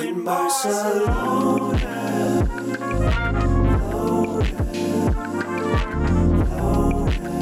in Barcelona. Barcelona.